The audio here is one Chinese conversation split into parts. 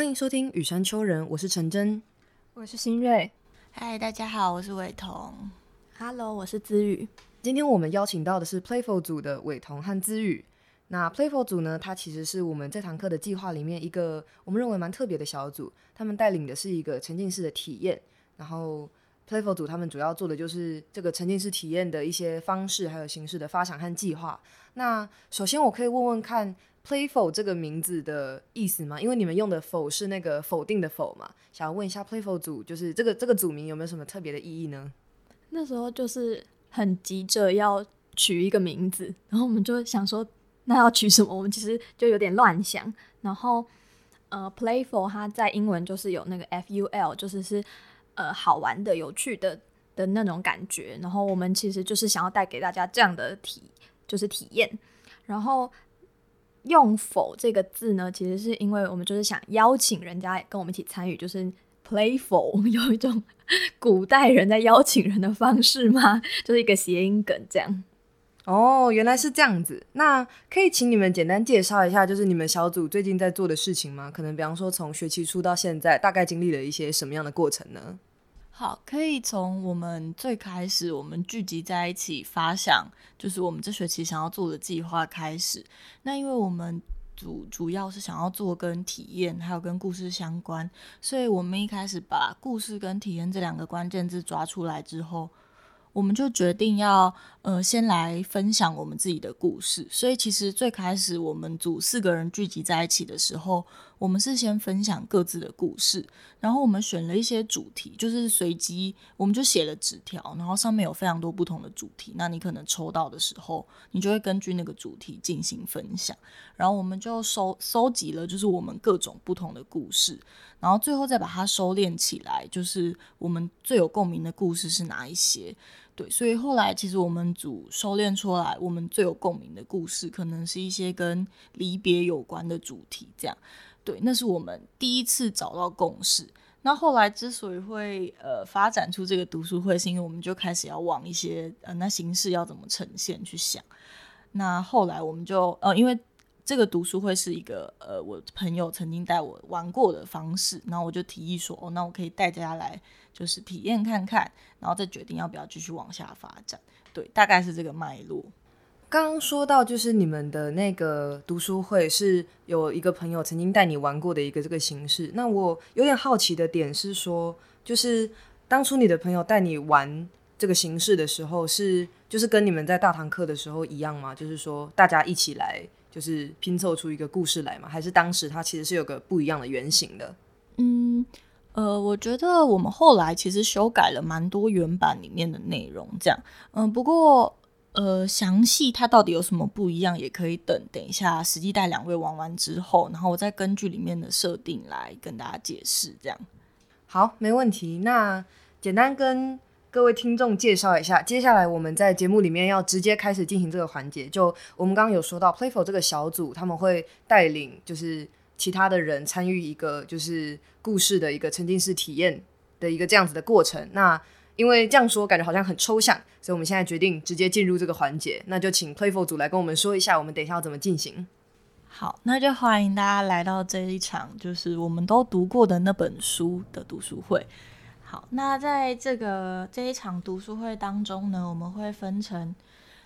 欢迎收听雨山丘人，我是陈真。我是新瑞，嗨，大家好，我是伟彤。Hello，我是子宇。今天我们邀请到的是 Playful 组的伟彤和子宇。那 Playful 组呢，它其实是我们这堂课的计划里面一个我们认为蛮特别的小组。他们带领的是一个沉浸式的体验，然后 Playful 组他们主要做的就是这个沉浸式体验的一些方式还有形式的发想和计划。那首先我可以问问看 Playful 这个名字的意思吗？因为你们用的否是那个否定的否嘛，想要问一下 Playful 组，就是这个这个组名有没有什么特别的意义呢？那时候就是很急着要取一个名字，然后我们就想说，那要取什么？我们其实就有点乱想。然后，呃，playful 它在英文就是有那个 f u l，就是是呃好玩的、有趣的的那种感觉。然后我们其实就是想要带给大家这样的体，就是体验。然后用“否”这个字呢，其实是因为我们就是想邀请人家跟我们一起参与，就是 playful 有一种 古代人在邀请人的方式吗？就是一个谐音梗这样。哦，原来是这样子。那可以请你们简单介绍一下，就是你们小组最近在做的事情吗？可能比方说从学期初到现在，大概经历了一些什么样的过程呢？好，可以从我们最开始我们聚集在一起发想，就是我们这学期想要做的计划开始。那因为我们主主要是想要做跟体验还有跟故事相关，所以我们一开始把故事跟体验这两个关键字抓出来之后。我们就决定要呃先来分享我们自己的故事，所以其实最开始我们组四个人聚集在一起的时候，我们是先分享各自的故事，然后我们选了一些主题，就是随机我们就写了纸条，然后上面有非常多不同的主题，那你可能抽到的时候，你就会根据那个主题进行分享，然后我们就收收集了就是我们各种不同的故事，然后最后再把它收敛起来，就是我们最有共鸣的故事是哪一些。对，所以后来其实我们组收敛出来，我们最有共鸣的故事，可能是一些跟离别有关的主题。这样，对，那是我们第一次找到共识。那后来之所以会呃发展出这个读书会，是因为我们就开始要往一些呃那形式要怎么呈现去想。那后来我们就呃因为。这个读书会是一个呃，我朋友曾经带我玩过的方式，然后我就提议说，哦，那我可以带大家来，就是体验看看，然后再决定要不要继续往下发展。对，大概是这个脉络。刚刚说到，就是你们的那个读书会是有一个朋友曾经带你玩过的一个这个形式。那我有点好奇的点是说，就是当初你的朋友带你玩这个形式的时候，是就是跟你们在大堂课的时候一样吗？就是说大家一起来。就是拼凑出一个故事来嘛？还是当时它其实是有个不一样的原型的？嗯，呃，我觉得我们后来其实修改了蛮多原版里面的内容，这样。嗯，不过呃，详细它到底有什么不一样，也可以等等一下实际带两位玩完之后，然后我再根据里面的设定来跟大家解释。这样。好，没问题。那简单跟。各位听众，介绍一下，接下来我们在节目里面要直接开始进行这个环节。就我们刚刚有说到，Playful 这个小组，他们会带领就是其他的人参与一个就是故事的一个沉浸式体验的一个这样子的过程。那因为这样说感觉好像很抽象，所以我们现在决定直接进入这个环节。那就请 Playful 组来跟我们说一下，我们等一下要怎么进行。好，那就欢迎大家来到这一场就是我们都读过的那本书的读书会。好，那在这个这一场读书会当中呢，我们会分成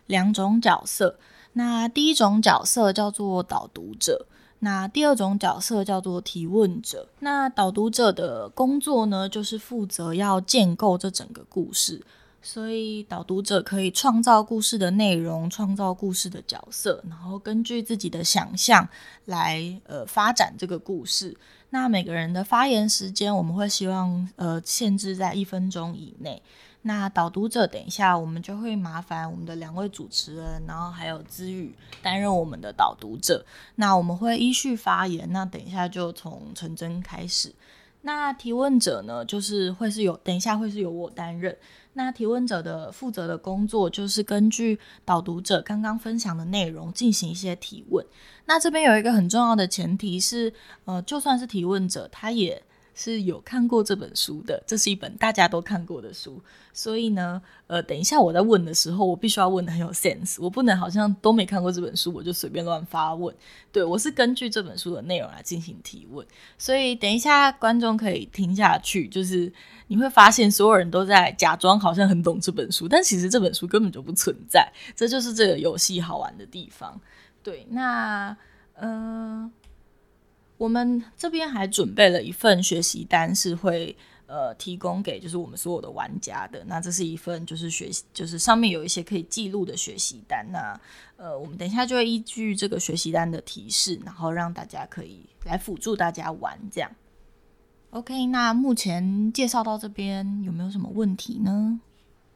两种角色。那第一种角色叫做导读者，那第二种角色叫做提问者。那导读者的工作呢，就是负责要建构这整个故事，所以导读者可以创造故事的内容，创造故事的角色，然后根据自己的想象来呃发展这个故事。那每个人的发言时间，我们会希望呃限制在一分钟以内。那导读者，等一下我们就会麻烦我们的两位主持人，然后还有资宇担任我们的导读者。那我们会依序发言。那等一下就从陈真开始。那提问者呢，就是会是有等一下会是由我担任。那提问者的负责的工作就是根据导读者刚刚分享的内容进行一些提问。那这边有一个很重要的前提是，呃，就算是提问者，他也是有看过这本书的，这是一本大家都看过的书，所以呢，呃，等一下我在问的时候，我必须要问的很有 sense，我不能好像都没看过这本书，我就随便乱发问。对我是根据这本书的内容来进行提问，所以等一下观众可以听下去，就是你会发现所有人都在假装好像很懂这本书，但其实这本书根本就不存在，这就是这个游戏好玩的地方。对，那嗯。我们这边还准备了一份学习单，是会呃提供给就是我们所有的玩家的。那这是一份就是学习，就是上面有一些可以记录的学习单。那呃，我们等一下就会依据这个学习单的提示，然后让大家可以来辅助大家玩。这样，OK？那目前介绍到这边有没有什么问题呢？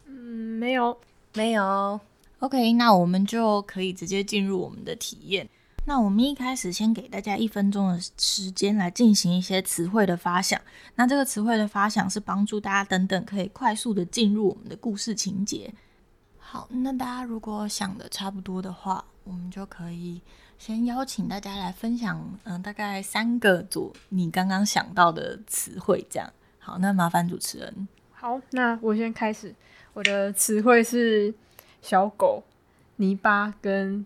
嗯，没有，没有。OK，那我们就可以直接进入我们的体验。那我们一开始先给大家一分钟的时间来进行一些词汇的发想。那这个词汇的发想是帮助大家等等可以快速的进入我们的故事情节。好，那大家如果想的差不多的话，我们就可以先邀请大家来分享，嗯，大概三个左你刚刚想到的词汇，这样。好，那麻烦主持人。好，那我先开始。我的词汇是小狗、泥巴跟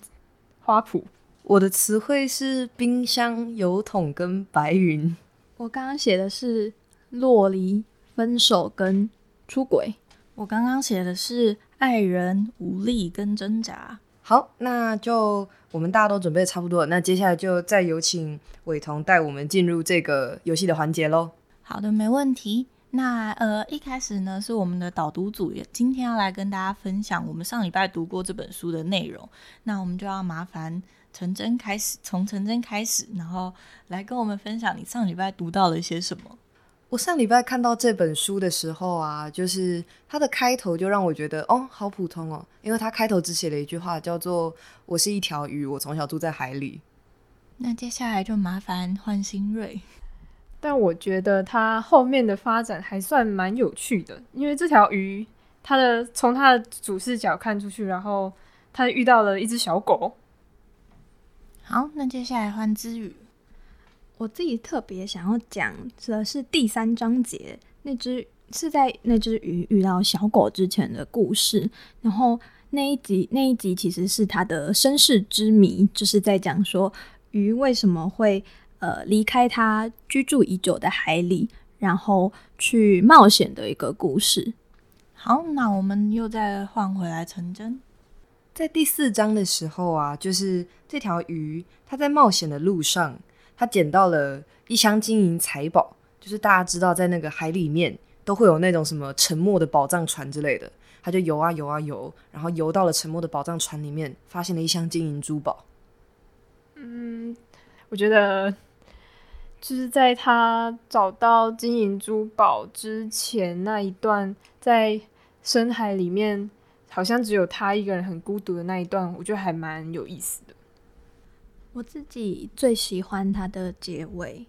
花圃。我的词汇是冰箱、油桶跟白云。我刚刚写的是洛离、分手跟出轨。我刚刚写的是爱人、无力跟挣扎。好，那就我们大家都准备差不多了，那接下来就再有请伟彤带我们进入这个游戏的环节喽。好的，没问题。那呃，一开始呢是我们的导读组也，今天要来跟大家分享我们上礼拜读过这本书的内容。那我们就要麻烦。陈真开始，从陈真开始，然后来跟我们分享你上礼拜读到了一些什么。我上礼拜看到这本书的时候啊，就是它的开头就让我觉得，哦，好普通哦，因为它开头只写了一句话，叫做“我是一条鱼，我从小住在海里”。那接下来就麻烦换新锐。但我觉得它后面的发展还算蛮有趣的，因为这条鱼，它的从它的主视角看出去，然后它遇到了一只小狗。好，那接下来换之语。我自己特别想要讲的是第三章节，那只是在那只鱼遇到小狗之前的故事。然后那一集那一集其实是它的身世之谜，就是在讲说鱼为什么会呃离开它居住已久的海里，然后去冒险的一个故事。好，那我们又再换回来成真。在第四章的时候啊，就是这条鱼，它在冒险的路上，它捡到了一箱金银财宝。就是大家知道，在那个海里面都会有那种什么沉没的宝藏船之类的，它就游啊游啊游，然后游到了沉没的宝藏船里面，发现了一箱金银珠宝。嗯，我觉得就是在他找到金银珠宝之前那一段，在深海里面。好像只有他一个人很孤独的那一段，我觉得还蛮有意思的。我自己最喜欢它的结尾，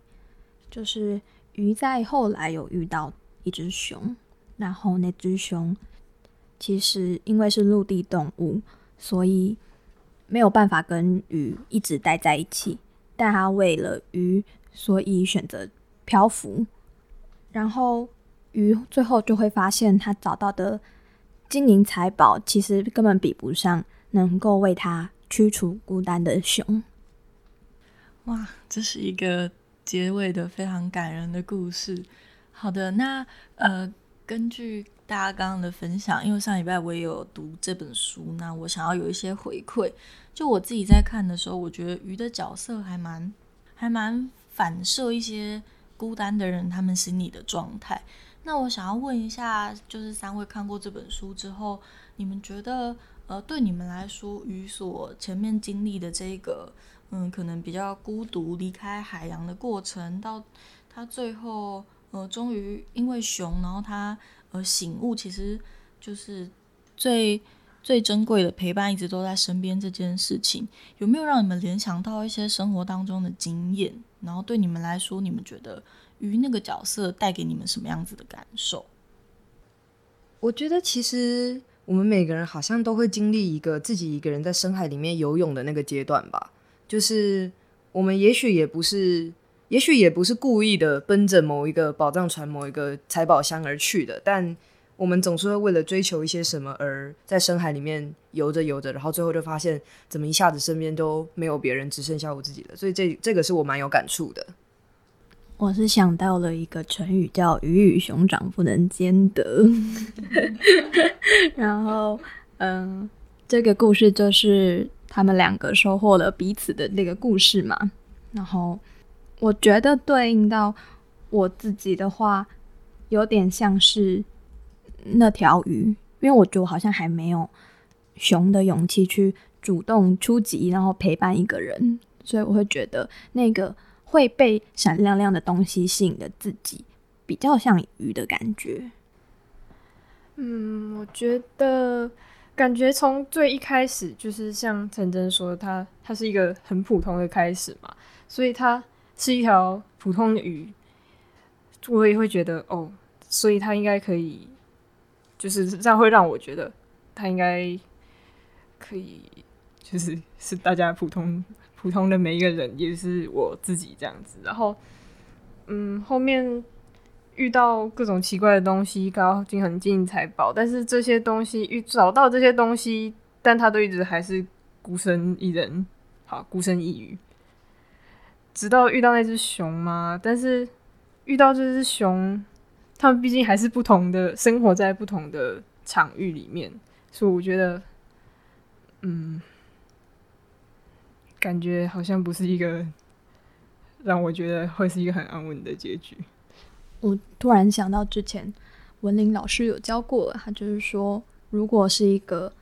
就是鱼在后来有遇到一只熊，然后那只熊其实因为是陆地动物，所以没有办法跟鱼一直待在一起，但它为了鱼，所以选择漂浮。然后鱼最后就会发现，他找到的。金银财宝其实根本比不上能够为他驱除孤单的熊。哇，这是一个结尾的非常感人的故事。好的，那呃，根据大家刚刚的分享，因为上礼拜我也有读这本书，那我想要有一些回馈。就我自己在看的时候，我觉得鱼的角色还蛮还蛮反射一些孤单的人他们心里的状态。那我想要问一下，就是三位看过这本书之后，你们觉得，呃，对你们来说，与所前面经历的这个，嗯，可能比较孤独离开海洋的过程，到他最后，呃，终于因为熊，然后他呃醒悟，其实就是最最珍贵的陪伴，一直都在身边这件事情，有没有让你们联想到一些生活当中的经验？然后对你们来说，你们觉得？鱼那个角色带给你们什么样子的感受？我觉得其实我们每个人好像都会经历一个自己一个人在深海里面游泳的那个阶段吧。就是我们也许也不是，也许也不是故意的奔着某一个宝藏船、某一个财宝箱而去的，但我们总是会为了追求一些什么而在深海里面游着游着，然后最后就发现怎么一下子身边都没有别人，只剩下我自己了。所以这这个是我蛮有感触的。我是想到了一个成语叫“鱼与熊掌不能兼得”，然后嗯，这个故事就是他们两个收获了彼此的那个故事嘛，然后。我觉得对应到我自己的话，有点像是那条鱼，因为我觉得我好像还没有熊的勇气去主动出击，然后陪伴一个人，所以我会觉得那个会被闪亮亮的东西吸引的自己，比较像鱼的感觉。嗯，我觉得感觉从最一开始就是像陈真说，它它是一个很普通的开始嘛，所以它。是一条普通的鱼，我也会觉得哦，所以它应该可以，就是这样会让我觉得他应该可以，就是是大家普通普通的每一个人，也是我自己这样子。然后，嗯，后面遇到各种奇怪的东西，高金很金银财宝，但是这些东西遇找到这些东西，但他都一直还是孤身一人，好孤身一隅。直到遇到那只熊吗？但是遇到这只熊，他们毕竟还是不同的，生活在不同的场域里面，所以我觉得，嗯，感觉好像不是一个让我觉得会是一个很安稳的结局。我突然想到之前文林老师有教过，他就是说，如果是一个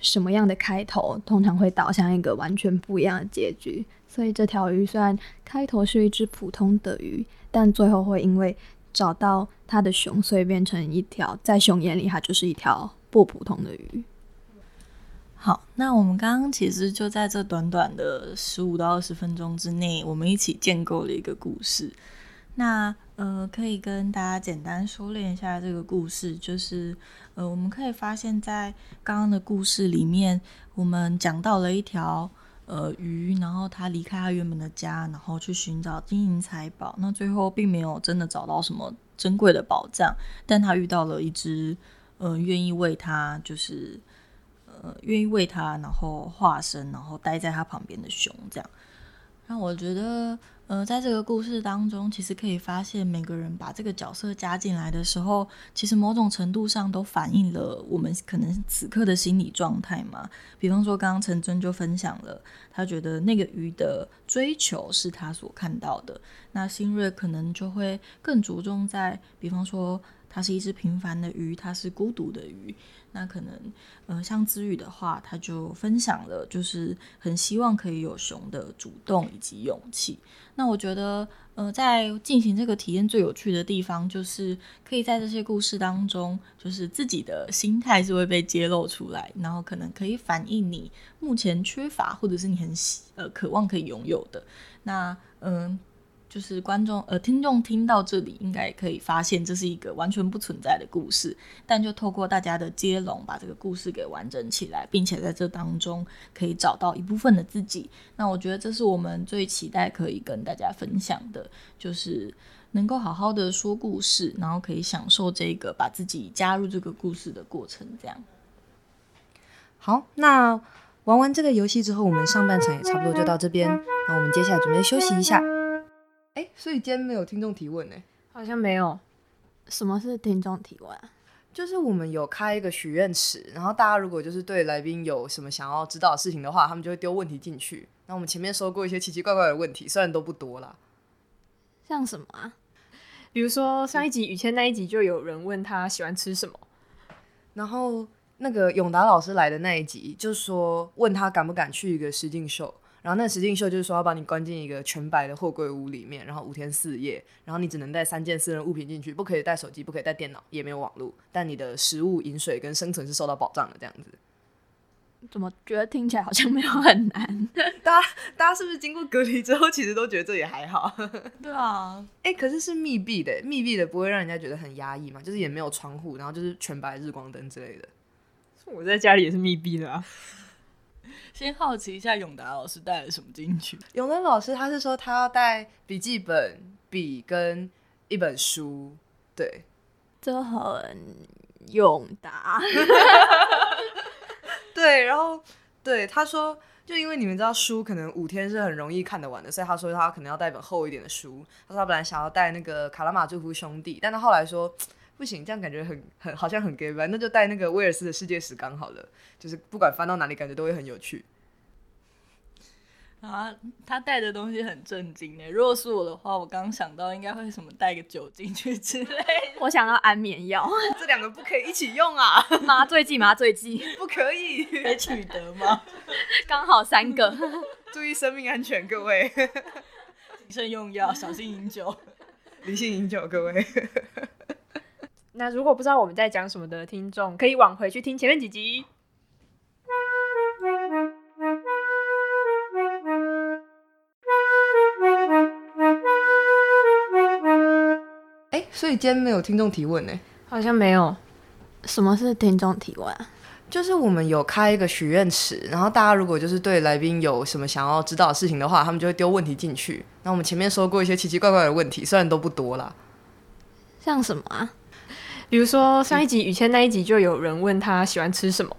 什么样的开头，通常会导向一个完全不一样的结局。所以这条鱼虽然开头是一只普通的鱼，但最后会因为找到它的熊，所以变成一条在熊眼里它就是一条不普通的鱼。好，那我们刚刚其实就在这短短的十五到二十分钟之内，我们一起建构了一个故事。那呃，可以跟大家简单说练一下这个故事，就是呃，我们可以发现，在刚刚的故事里面，我们讲到了一条。呃，鱼，然后他离开他原本的家，然后去寻找金银财宝。那最后并没有真的找到什么珍贵的宝藏，但他遇到了一只，呃，愿意为他，就是，呃，愿意为他，然后化身，然后待在他旁边的熊，这样。那我觉得。呃，在这个故事当中，其实可以发现，每个人把这个角色加进来的时候，其实某种程度上都反映了我们可能此刻的心理状态嘛。比方说，刚刚陈真就分享了，他觉得那个鱼的追求是他所看到的，那新锐可能就会更着重在，比方说，它是一只平凡的鱼，它是孤独的鱼。那可能，呃，像知宇的话，他就分享了，就是很希望可以有熊的主动以及勇气。那我觉得，呃，在进行这个体验最有趣的地方，就是可以在这些故事当中，就是自己的心态是会被揭露出来，然后可能可以反映你目前缺乏，或者是你很呃渴望可以拥有的。那，嗯。就是观众呃听众听到这里，应该可以发现这是一个完全不存在的故事，但就透过大家的接龙，把这个故事给完整起来，并且在这当中可以找到一部分的自己。那我觉得这是我们最期待可以跟大家分享的，就是能够好好的说故事，然后可以享受这个把自己加入这个故事的过程。这样。好，那玩完这个游戏之后，我们上半场也差不多就到这边，那我们接下来准备休息一下。哎，所以今天没有听众提问呢？好像没有。什么是听众提问？就是我们有开一个许愿池，然后大家如果就是对来宾有什么想要知道的事情的话，他们就会丢问题进去。那我们前面收过一些奇奇怪怪的问题，虽然都不多啦。像什么啊？比如说上一集雨谦那一集就有人问他喜欢吃什么，然后那个永达老师来的那一集，就说问他敢不敢去一个实境秀。然后那实境秀就是说要把你关进一个全白的货柜屋里面，然后五天四夜，然后你只能带三件私人物品进去，不可以带手机，不可以带电脑，也没有网络，但你的食物、饮水跟生存是受到保障的。这样子，怎么觉得听起来好像没有很难？大家大家是不是经过隔离之后，其实都觉得这也还好？对啊，哎，可是是密闭的，密闭的不会让人家觉得很压抑嘛？就是也没有窗户，然后就是全白日光灯之类的。我在家里也是密闭的啊。先好奇一下，永达老师带了什么进去？永达老师他是说他要带笔记本、笔跟一本书，对，这很永达。对，然后对他说，就因为你们知道书可能五天是很容易看得完的，所以他说他可能要带一本厚一点的书。他说他本来想要带那个《卡拉马祝夫兄弟》，但他后来说不行，这样感觉很很好像很 gay 吧，那就带那个威尔斯的世界史刚好了，就是不管翻到哪里，感觉都会很有趣。啊，他带的东西很震惊呢。如果是我的话，我刚想到应该会什么带个酒进去之类的。我想到安眠药、这两个不可以一起用啊，麻醉剂、麻醉剂，不可以，可以取得吗？刚好三个。注意生命安全，各位，谨慎用药，小心饮酒。理性饮酒，各位。那如果不知道我们在讲什么的听众，可以往回去听前面几集。哎，所以今天没有听众提问呢。好像没有，什么是听众提问啊？就是我们有开一个许愿池，然后大家如果就是对来宾有什么想要知道的事情的话，他们就会丢问题进去。那我们前面说过一些奇奇怪怪的问题，虽然都不多啦。像什么啊？比如说上一集雨谦那一集就有人问他喜欢吃什么，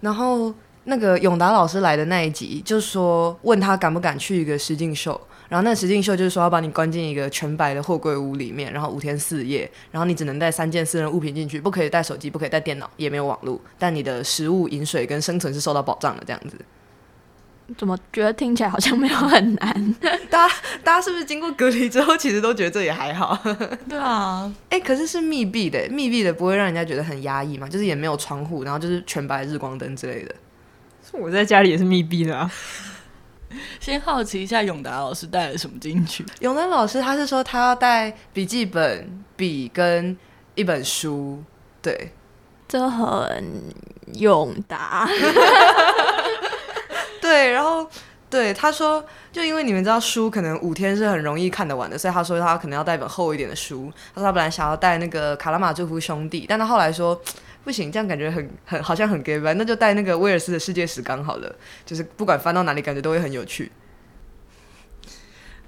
然后那个永达老师来的那一集，就说问他敢不敢去一个实境秀，然后那个实境秀就是说要把你关进一个全白的货柜屋里面，然后五天四夜，然后你只能带三件私人物品进去，不可以带手机，不可以带电脑，也没有网络，但你的食物、饮水跟生存是受到保障的，这样子。怎么觉得听起来好像没有很难？大家大家是不是经过隔离之后，其实都觉得这也还好？对啊，哎、可是是密闭的，密闭的不会让人家觉得很压抑嘛？就是也没有窗户，然后就是全白日光灯之类的。我在家里也是密闭的啊。先好奇一下，永达老师带了什么进去？永达老师他是说他要带笔记本、笔跟一本书，对，这很永达。对，然后对他说，就因为你们知道书可能五天是很容易看得完的，所以他说他可能要带本厚一点的书。他说他本来想要带那个《卡拉马祝夫兄弟》，但他后来说不行，这样感觉很很好像很 gay 吧，那就带那个威尔斯的世界史刚好了，就是不管翻到哪里，感觉都会很有趣。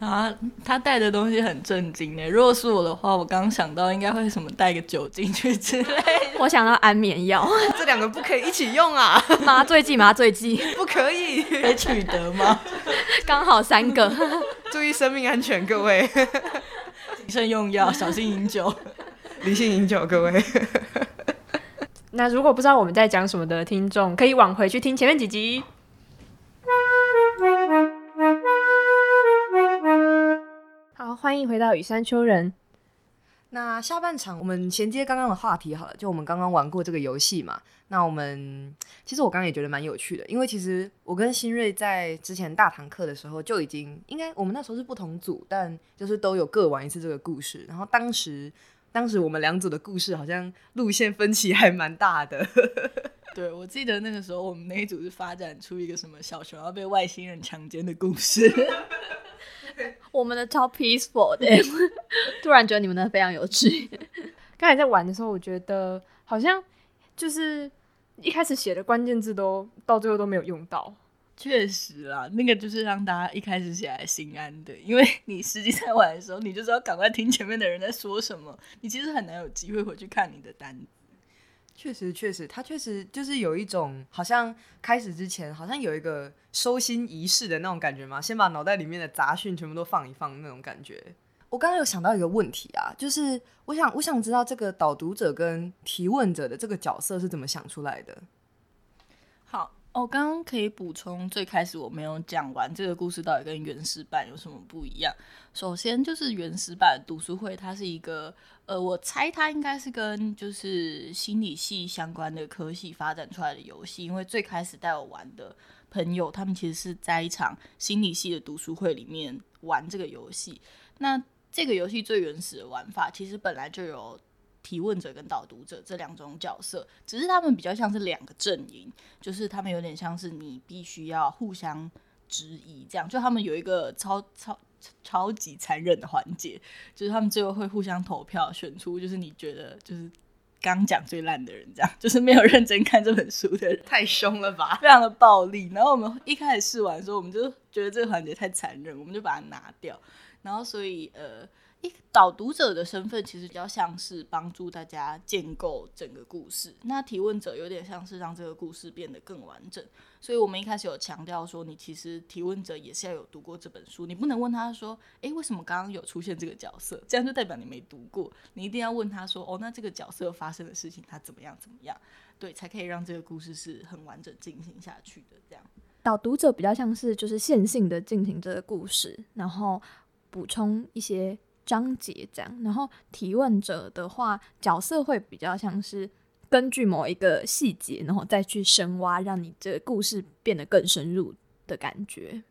啊，他带的东西很震惊呢。如果是我的话，我刚想到应该会什么带个酒进去之类的。我想到安眠药、这两个不可以一起用啊，麻醉剂、麻醉剂，不可以，可以取得吗？刚好三个。注意生命安全，各位，谨慎用药，小心饮酒。理性饮酒，各位。那如果不知道我们在讲什么的听众，可以往回去听前面几集。好，欢迎回到雨山丘人。那下半场我们衔接刚刚的话题好了，就我们刚刚玩过这个游戏嘛。那我们其实我刚刚也觉得蛮有趣的，因为其实我跟新锐在之前大堂课的时候就已经，应该我们那时候是不同组，但就是都有各玩一次这个故事。然后当时当时我们两组的故事好像路线分歧还蛮大的。对，我记得那个时候我们那一组是发展出一个什么小熊要被外星人强奸的故事。我们的超 peaceful 的，突然觉得你们的非常有趣。刚才在玩的时候，我觉得好像就是一开始写的关键字都到最后都没有用到。确实啦，那个就是让大家一开始写来心安的，因为你实际在玩的时候，你就知道赶快听前面的人在说什么，你其实很难有机会回去看你的单子。确实，确实，他确实就是有一种好像开始之前好像有一个收心仪式的那种感觉嘛，先把脑袋里面的杂讯全部都放一放那种感觉。我刚刚有想到一个问题啊，就是我想我想知道这个导读者跟提问者的这个角色是怎么想出来的？哦，刚刚可以补充，最开始我没有讲完这个故事到底跟原始版有什么不一样。首先就是原始版读书会，它是一个，呃，我猜它应该是跟就是心理系相关的科系发展出来的游戏，因为最开始带我玩的朋友，他们其实是在一场心理系的读书会里面玩这个游戏。那这个游戏最原始的玩法，其实本来就有提问者跟导读者这两种角色，只是他们比较像是两个阵营，就是他们有点像是你必须要互相质疑，这样就他们有一个超超超级残忍的环节，就是他们最后会互相投票选出，就是你觉得就是刚讲最烂的人，这样就是没有认真看这本书的人，太凶了吧？非常的暴力。然后我们一开始试完的时候，我们就觉得这个环节太残忍，我们就把它拿掉。然后所以呃。一导读者的身份其实比较像是帮助大家建构整个故事，那提问者有点像是让这个故事变得更完整。所以我们一开始有强调说，你其实提问者也是要有读过这本书，你不能问他说：“诶，为什么刚刚有出现这个角色？”这样就代表你没读过。你一定要问他说：“哦，那这个角色发生的事情他怎么样怎么样？”对，才可以让这个故事是很完整进行下去的。这样，导读者比较像是就是线性的进行这个故事，然后补充一些。章节这样，然后提问者的话，角色会比较像是根据某一个细节，然后再去深挖，让你这个故事变得更深入的感觉。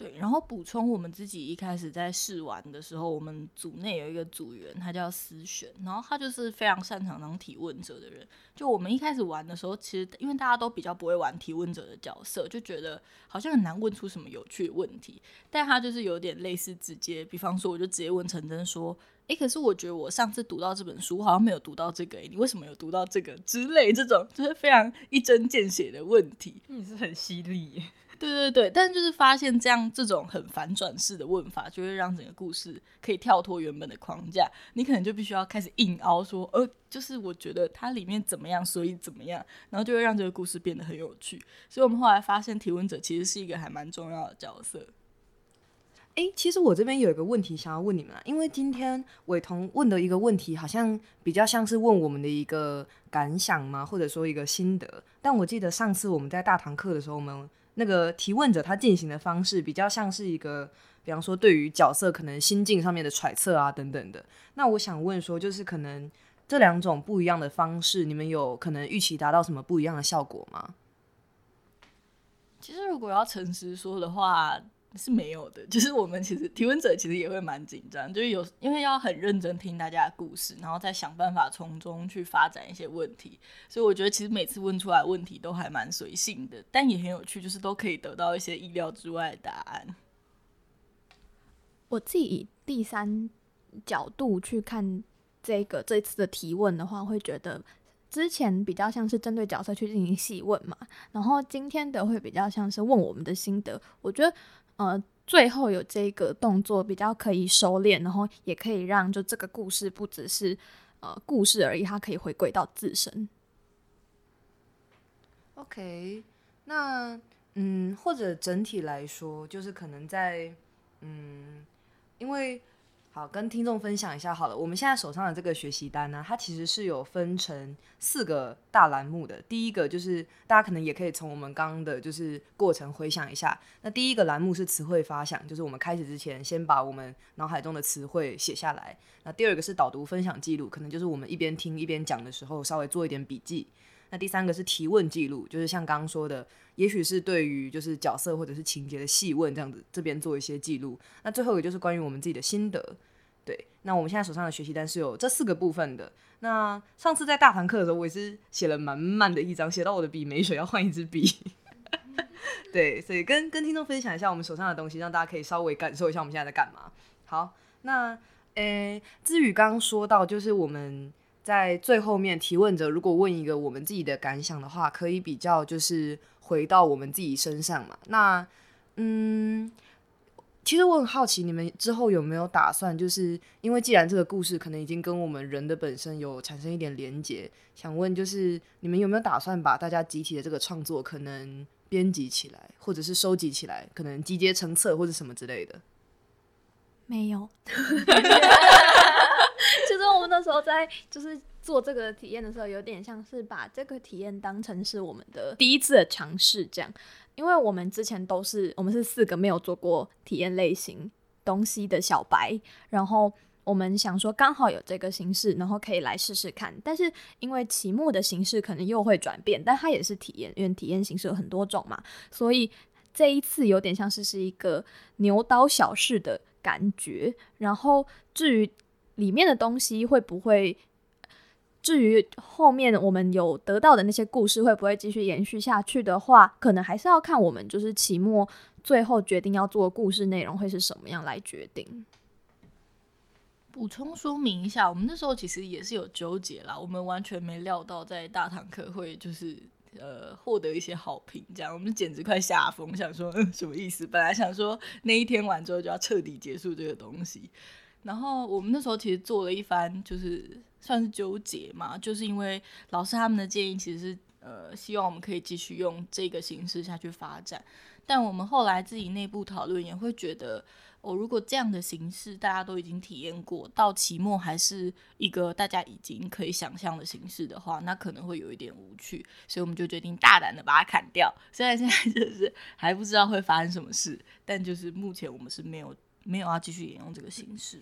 对，然后补充我们自己一开始在试玩的时候，我们组内有一个组员，他叫思璇，然后他就是非常擅长当提问者的人。就我们一开始玩的时候，其实因为大家都比较不会玩提问者的角色，就觉得好像很难问出什么有趣的问题。但他就是有点类似直接，比方说，我就直接问陈真说：“诶，可是我觉得我上次读到这本书，好像没有读到这个诶，你为什么有读到这个？”之类这种就是非常一针见血的问题。你是很犀利。对对对，但就是发现这样这种很反转式的问法，就会让整个故事可以跳脱原本的框架。你可能就必须要开始硬凹说，呃，就是我觉得它里面怎么样，所以怎么样，然后就会让这个故事变得很有趣。所以我们后来发现，提问者其实是一个还蛮重要的角色。哎，其实我这边有一个问题想要问你们啊，因为今天伟彤问的一个问题，好像比较像是问我们的一个感想嘛，或者说一个心得。但我记得上次我们在大堂课的时候，我们那个提问者他进行的方式比较像是一个，比方说对于角色可能心境上面的揣测啊等等的。那我想问说，就是可能这两种不一样的方式，你们有可能预期达到什么不一样的效果吗？其实如果要诚实说的话。是没有的，就是我们其实提问者其实也会蛮紧张，就是有因为要很认真听大家的故事，然后再想办法从中去发展一些问题，所以我觉得其实每次问出来问题都还蛮随性的，但也很有趣，就是都可以得到一些意料之外的答案。我自己以第三角度去看这个这次的提问的话，会觉得。之前比较像是针对角色去进行细问嘛，然后今天的会比较像是问我们的心得。我觉得，呃，最后有这个动作比较可以收敛，然后也可以让就这个故事不只是呃故事而已，它可以回归到自身。OK，那嗯，或者整体来说，就是可能在嗯，因为。好，跟听众分享一下好了。我们现在手上的这个学习单呢，它其实是有分成四个大栏目的。第一个就是大家可能也可以从我们刚刚的就是过程回想一下。那第一个栏目是词汇发想，就是我们开始之前先把我们脑海中的词汇写下来。那第二个是导读分享记录，可能就是我们一边听一边讲的时候稍微做一点笔记。那第三个是提问记录，就是像刚刚说的，也许是对于就是角色或者是情节的细问这样子，这边做一些记录。那最后一个就是关于我们自己的心得。对，那我们现在手上的学习单是有这四个部分的。那上次在大堂课的时候，我也是写了满满的一张，写到我的笔没水，要换一支笔。对，所以跟跟听众分享一下我们手上的东西，让大家可以稍微感受一下我们现在在干嘛。好，那诶，至于刚刚说到，就是我们在最后面提问者如果问一个我们自己的感想的话，可以比较就是回到我们自己身上嘛。那嗯。其实我很好奇，你们之后有没有打算？就是因为既然这个故事可能已经跟我们人的本身有产生一点连结，想问就是你们有没有打算把大家集体的这个创作可能编辑起来，或者是收集起来，可能集结成册或者什么之类的？没有，就 是我们那时候在就是做这个体验的时候，有点像是把这个体验当成是我们的第一次的尝试，这样。因为我们之前都是我们是四个没有做过体验类型东西的小白，然后我们想说刚好有这个形式，然后可以来试试看。但是因为题目的形式可能又会转变，但它也是体验，因为体验形式有很多种嘛，所以这一次有点像是是一个牛刀小试的感觉。然后至于里面的东西会不会？至于后面我们有得到的那些故事会不会继续延续下去的话，可能还是要看我们就是期末最后决定要做的故事内容会是什么样来决定。补充说明一下，我们那时候其实也是有纠结啦，我们完全没料到在大堂课会就是呃获得一些好评，这样我们简直快吓疯，想说嗯什么意思？本来想说那一天完之后就要彻底结束这个东西，然后我们那时候其实做了一番就是算是纠结嘛，就是因为老师他们的建议其实是呃希望我们可以继续用这个形式下去发展，但我们后来自己内部讨论也会觉得。哦，如果这样的形式大家都已经体验过，到期末还是一个大家已经可以想象的形式的话，那可能会有一点无趣，所以我们就决定大胆的把它砍掉。虽然现在就是还不知道会发生什么事，但就是目前我们是没有没有要继续沿用这个形式。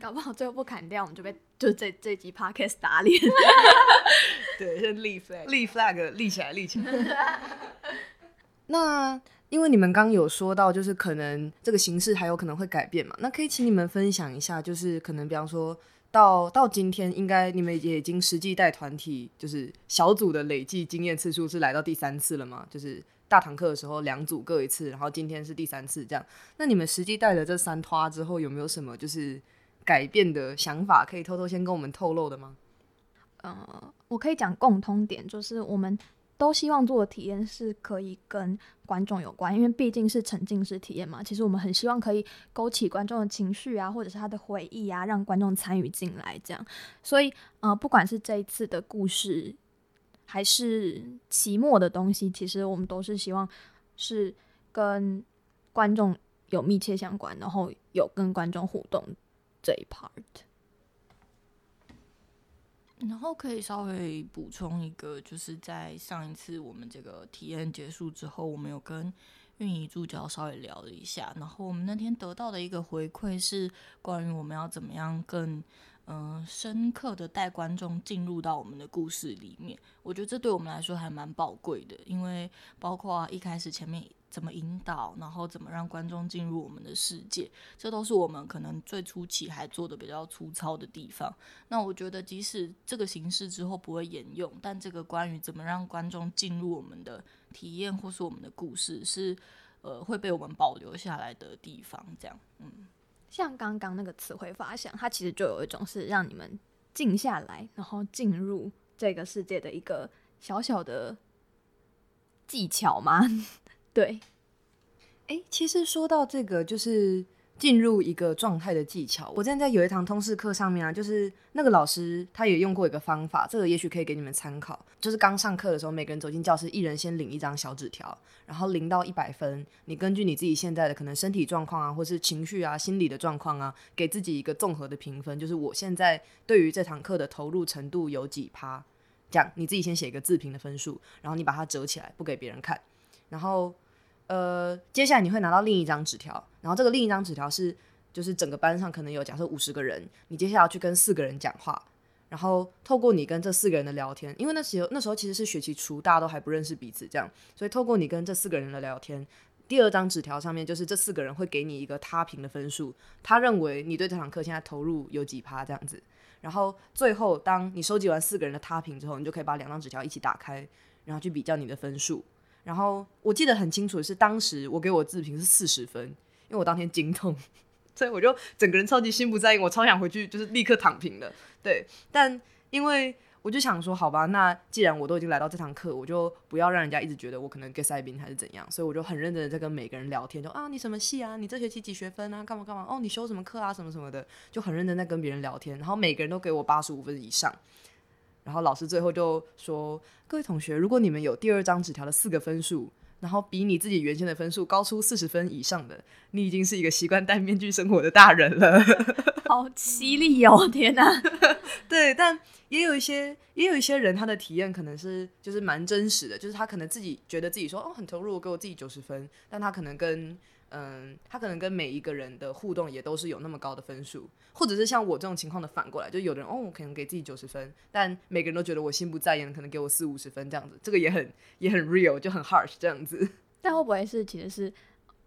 搞不好最后不砍掉，我们就被就这这集 podcast 打脸。对，先立 flag，立 flag 立起来，立起来。那。因为你们刚有说到，就是可能这个形式还有可能会改变嘛，那可以请你们分享一下，就是可能比方说到到今天，应该你们也已经实际带团体，就是小组的累计经验次数是来到第三次了吗？就是大堂课的时候两组各一次，然后今天是第三次这样。那你们实际带了这三拖之后，有没有什么就是改变的想法，可以偷偷先跟我们透露的吗？呃，我可以讲共通点，就是我们。都希望做的体验是可以跟观众有关，因为毕竟是沉浸式体验嘛。其实我们很希望可以勾起观众的情绪啊，或者是他的回忆啊，让观众参与进来。这样，所以呃，不管是这一次的故事，还是期末的东西，其实我们都是希望是跟观众有密切相关，然后有跟观众互动这一 part。然后可以稍微补充一个，就是在上一次我们这个体验结束之后，我们有跟运营助教稍微聊了一下。然后我们那天得到的一个回馈是，关于我们要怎么样更嗯深刻的带观众进入到我们的故事里面。我觉得这对我们来说还蛮宝贵的，因为包括一开始前面。怎么引导，然后怎么让观众进入我们的世界，这都是我们可能最初期还做的比较粗糙的地方。那我觉得，即使这个形式之后不会沿用，但这个关于怎么让观众进入我们的体验或是我们的故事，是呃会被我们保留下来的地方。这样，嗯，像刚刚那个词汇发想，它其实就有一种是让你们静下来，然后进入这个世界的一个小小的技巧吗？对，哎，其实说到这个，就是进入一个状态的技巧。我之前在有一堂通识课上面啊，就是那个老师他也用过一个方法，这个也许可以给你们参考。就是刚上课的时候，每个人走进教室，一人先领一张小纸条，然后零到一百分，你根据你自己现在的可能身体状况啊，或是情绪啊、心理的状况啊，给自己一个综合的评分。就是我现在对于这堂课的投入程度有几趴，这样你自己先写一个自评的分数，然后你把它折起来，不给别人看。然后，呃，接下来你会拿到另一张纸条，然后这个另一张纸条是，就是整个班上可能有假设五十个人，你接下来要去跟四个人讲话，然后透过你跟这四个人的聊天，因为那时候那时候其实是学期初，大家都还不认识彼此，这样，所以透过你跟这四个人的聊天，第二张纸条上面就是这四个人会给你一个他评的分数，他认为你对这堂课现在投入有几趴这样子，然后最后当你收集完四个人的他评之后，你就可以把两张纸条一起打开，然后去比较你的分数。然后我记得很清楚的是，当时我给我自评是四十分，因为我当天精痛，所以我就整个人超级心不在焉，我超想回去就是立刻躺平的。对，但因为我就想说，好吧，那既然我都已经来到这堂课，我就不要让人家一直觉得我可能 get 塞宾还是怎样，所以我就很认真的在跟每个人聊天，就啊你什么系啊，你这学期几学分啊，干嘛干嘛，哦你修什么课啊，什么什么的，就很认真在跟别人聊天，然后每个人都给我八十五分以上。然后老师最后就说：“各位同学，如果你们有第二张纸条的四个分数，然后比你自己原先的分数高出四十分以上的，你已经是一个习惯戴面具生活的大人了。” 好犀利哦！天哪，对，但也有一些，也有一些人，他的体验可能是就是蛮真实的，就是他可能自己觉得自己说哦很投入，给我自己九十分，但他可能跟。嗯，他可能跟每一个人的互动也都是有那么高的分数，或者是像我这种情况的反过来，就有的人哦，我可能给自己九十分，但每个人都觉得我心不在焉，可能给我四五十分这样子，这个也很也很 real，就很 harsh 这样子。但会不会是其实是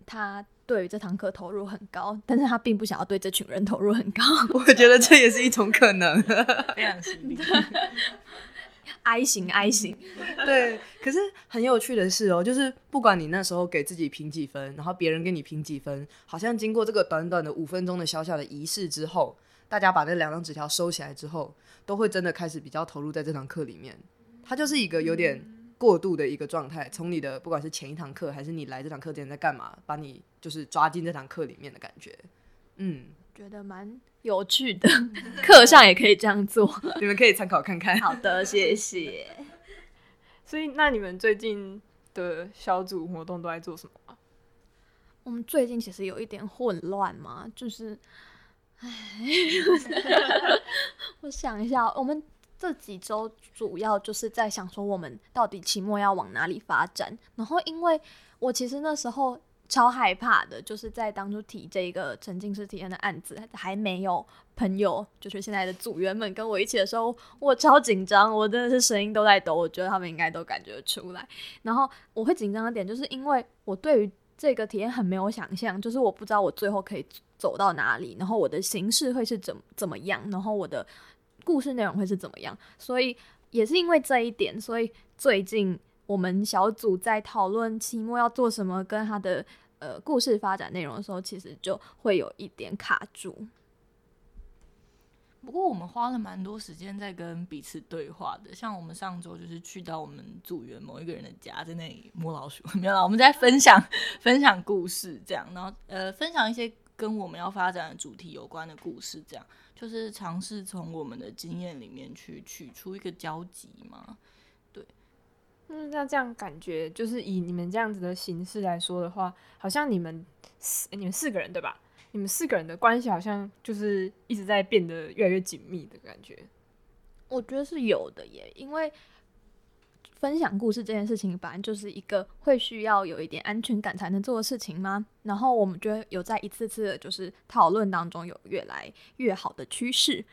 他对于这堂课投入很高，但是他并不想要对这群人投入很高？我觉得这也是一种可能，非常犀利。I 型 I 型，对。可是很有趣的是哦，就是不管你那时候给自己评几分，然后别人给你评几分，好像经过这个短短的五分钟的小小的仪式之后，大家把那两张纸条收起来之后，都会真的开始比较投入在这堂课里面。它就是一个有点过度的一个状态，从你的不管是前一堂课，还是你来这堂课之前在干嘛，把你就是抓进这堂课里面的感觉。嗯，觉得蛮有趣的，课上也可以这样做。你们可以参考看看。好的，谢谢。所以，那你们最近的小组活动都在做什么啊？我们最近其实有一点混乱嘛，就是，唉，我想一下，我们这几周主要就是在想说，我们到底期末要往哪里发展。然后，因为我其实那时候超害怕的，就是在当初提这个沉浸式体验的案子还没有朋友，就是现在的组员们跟我一起的时候，我超紧张，我真的是声音都在抖，我觉得他们应该都感觉出来。然后我会紧张的点，就是因为我对于这个体验很没有想象，就是我不知道我最后可以走到哪里，然后我的形式会是怎怎么样，然后我的故事内容会是怎么样，所以也是因为这一点，所以最近我们小组在讨论期末要做什么跟他的呃故事发展内容的时候，其实就会有一点卡住。不过我们花了蛮多时间在跟彼此对话的，像我们上周就是去到我们组员某一个人的家，在那里摸老鼠，没有啦，我们在分享分享故事，这样，然后呃分享一些跟我们要发展的主题有关的故事，这样就是尝试从我们的经验里面去取出一个交集嘛。那这样感觉就是以你们这样子的形式来说的话，好像你们四你们四个人对吧？你们四个人的关系好像就是一直在变得越来越紧密的感觉。我觉得是有的耶，因为分享故事这件事情，本来就是一个会需要有一点安全感才能做的事情吗？然后我们觉得有在一次次的就是讨论当中有越来越好的趋势。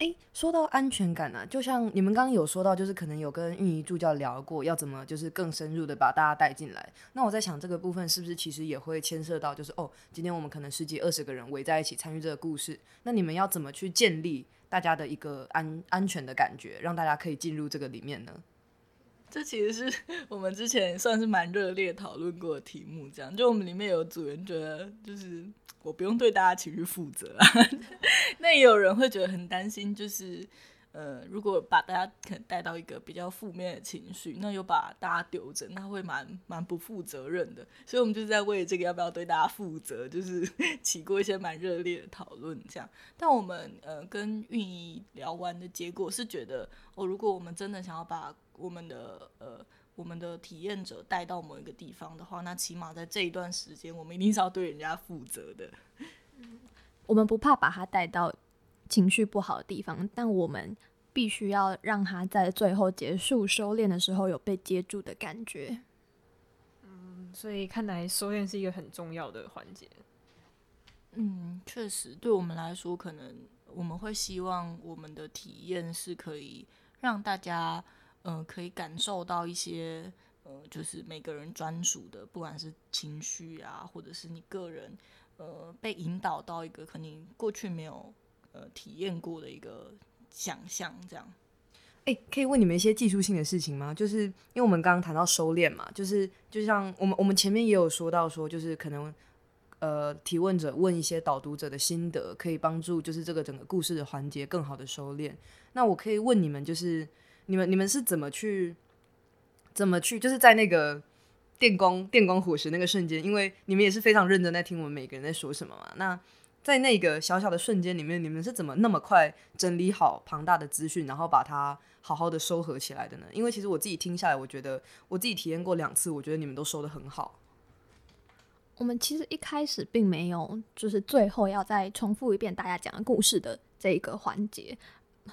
诶，说到安全感呢、就像你们刚刚有说到，就是可能有跟运营助教聊过，要怎么就是更深入的把大家带进来。那我在想，这个部分是不是其实也会牵涉到，就是哦，今天我们可能十几二十个人围在一起参与这个故事，那你们要怎么去建立大家的一个安安全的感觉，让大家可以进入这个里面呢？这其实是 我们之前算是蛮热烈讨论过的题目，这样就我们里面有组员觉得，就是我不用对大家情绪负责啊，那也有人会觉得很担心，就是呃，如果把大家可能带到一个比较负面的情绪，那又把大家丢着，那会蛮蛮不负责任的。所以我们就是在为这个要不要对大家负责，就是 起过一些蛮热烈的讨论这样。但我们呃跟运营聊完的结果是觉得，哦，如果我们真的想要把我们的呃我们的体验者带到某一个地方的话，那起码在这一段时间，我们一定是要对人家负责的。我们不怕把他带到情绪不好的地方，但我们必须要让他在最后结束收敛的时候有被接住的感觉。嗯所以看来收敛是一个很重要的环节。嗯，确实，对我们来说，可能我们会希望我们的体验是可以让大家，呃，可以感受到一些，呃，就是每个人专属的，不管是情绪啊，或者是你个人，呃，被引导到一个可能过去没有呃体验过的一个想象，这样。诶，可以问你们一些技术性的事情吗？就是因为我们刚刚谈到收敛嘛，就是就像我们我们前面也有说到说，就是可能呃提问者问一些导读者的心得，可以帮助就是这个整个故事的环节更好的收敛。那我可以问你们，就是你们你们是怎么去怎么去，就是在那个电光电光火石那个瞬间，因为你们也是非常认真在听我们每个人在说什么嘛，那。在那个小小的瞬间里面，你们是怎么那么快整理好庞大的资讯，然后把它好好的收合起来的呢？因为其实我自己听下来，我觉得我自己体验过两次，我觉得你们都收的很好。我们其实一开始并没有，就是最后要再重复一遍大家讲的故事的这一个环节，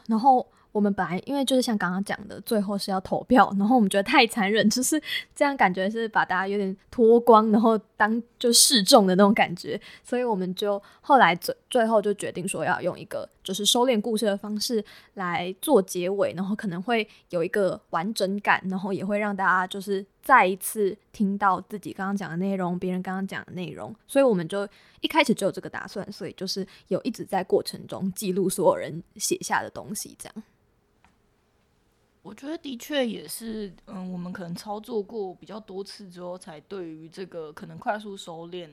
然后。我们本来因为就是像刚刚讲的，最后是要投票，然后我们觉得太残忍，就是这样感觉是把大家有点脱光，然后当就示众的那种感觉，所以我们就后来最最后就决定说要用一个就是收敛故事的方式来做结尾，然后可能会有一个完整感，然后也会让大家就是再一次听到自己刚刚讲的内容，别人刚刚讲的内容，所以我们就一开始就有这个打算，所以就是有一直在过程中记录所有人写下的东西，这样。我觉得的确也是，嗯，我们可能操作过比较多次之后，才对于这个可能快速收敛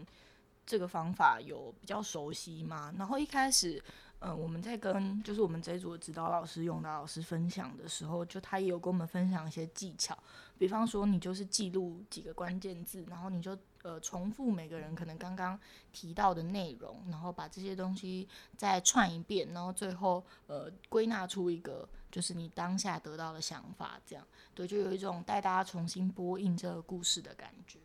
这个方法有比较熟悉嘛。然后一开始，嗯，我们在跟就是我们这一组的指导老师、永达老师分享的时候，就他也有跟我们分享一些技巧，比方说你就是记录几个关键字，然后你就呃重复每个人可能刚刚提到的内容，然后把这些东西再串一遍，然后最后呃归纳出一个就是你当下得到的想法，这样对，就有一种带大家重新播映这个故事的感觉。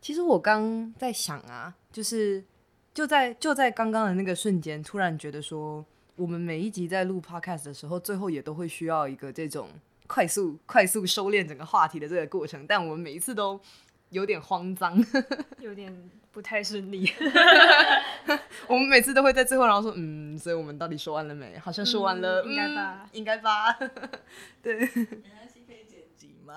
其实我刚在想啊，就是就在就在刚刚的那个瞬间，突然觉得说，我们每一集在录 podcast 的时候，最后也都会需要一个这种快速快速收敛整个话题的这个过程，但我们每一次都有点慌张，有点不太顺利。我们每次都会在最后，然后说，嗯，所以我们到底说完了没？好像说完了，嗯应该吧嗯应该吧。对，原来是可以剪辑吗？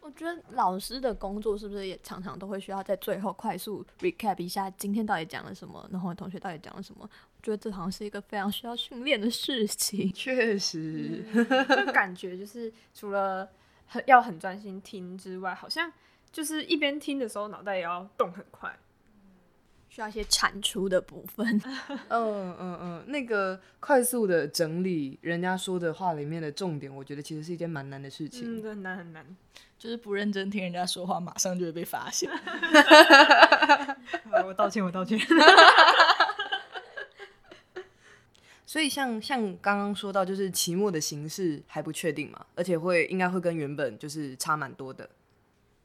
我觉得老师的工作是不是也常常都会需要在最后快速 recap 一下今天到底讲了什么，然后同学到底讲了什么？我觉得这好像是一个非常需要训练的事情。确实，就感觉就是除了很要很专心听之外，好像就是一边听的时候脑袋也要动很快。需要一些产出的部分。嗯嗯嗯，那个快速的整理人家说的话里面的重点，我觉得其实是一件蛮难的事情。嗯，这很难很难。就是不认真听人家说话，马上就会被发现。好我道歉，我道歉。所以像像刚刚说到，就是期末的形式还不确定嘛，而且会应该会跟原本就是差蛮多的。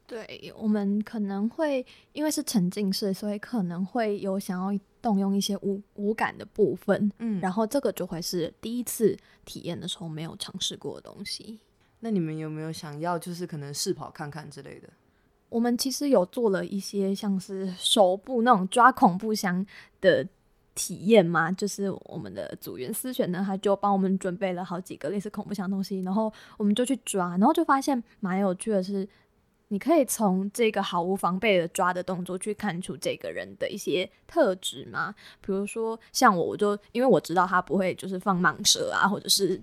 对我们可能会因为是沉浸式，所以可能会有想要动用一些无无感的部分，嗯，然后这个就会是第一次体验的时候没有尝试过的东西。那你们有没有想要就是可能试跑看看之类的？我们其实有做了一些像是手部那种抓恐怖箱的体验嘛，就是我们的组员思璇呢，他就帮我们准备了好几个类似恐怖箱东西，然后我们就去抓，然后就发现蛮有趣的是，你可以从这个毫无防备的抓的动作去看出这个人的一些特质吗，比如说像我，我就因为我知道他不会就是放蟒蛇啊，或者是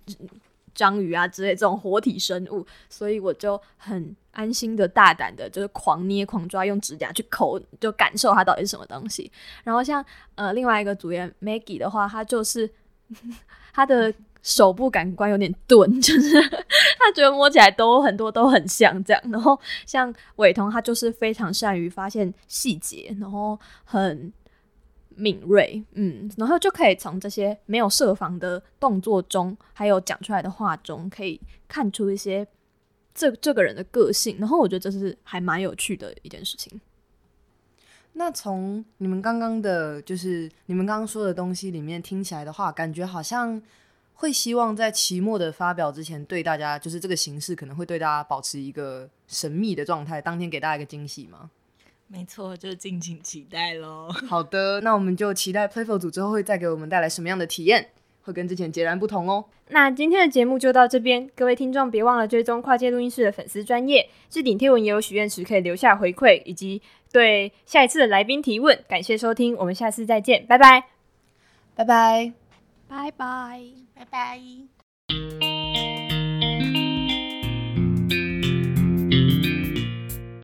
章鱼啊之类这种活体生物，所以我就很安心的、大胆的，就是狂捏、狂抓，用指甲去抠，就感受它到底是什么东西。然后像呃另外一个组员 Maggie 的话，他就是 他的手部感官有点钝，就是 他觉得摸起来都很多都很像这样。然后像伟彤，他就是非常善于发现细节，然后很敏锐，嗯，然后就可以从这些没有设防的动作中，还有讲出来的话中，可以看出一些这这个人的个性。然后我觉得这是还蛮有趣的一件事情。那从你们刚刚的，就是你们刚刚说的东西里面听起来的话，感觉好像会希望在期末的发表之前，对大家就是这个形式可能会对大家保持一个神秘的状态，当天给大家一个惊喜吗？没错，就敬请期待喽。好的，那我们就期待 Playful 组之后会再给我们带来什么样的体验，会跟之前截然不同哦。那今天的节目就到这边，各位听众别忘了追踪跨界录音室的粉丝专业置顶贴文，也有许愿池可以留下回馈，以及对下一次的来宾提问。感谢收听，我们下次再见，拜拜。拜拜。拜拜。拜拜。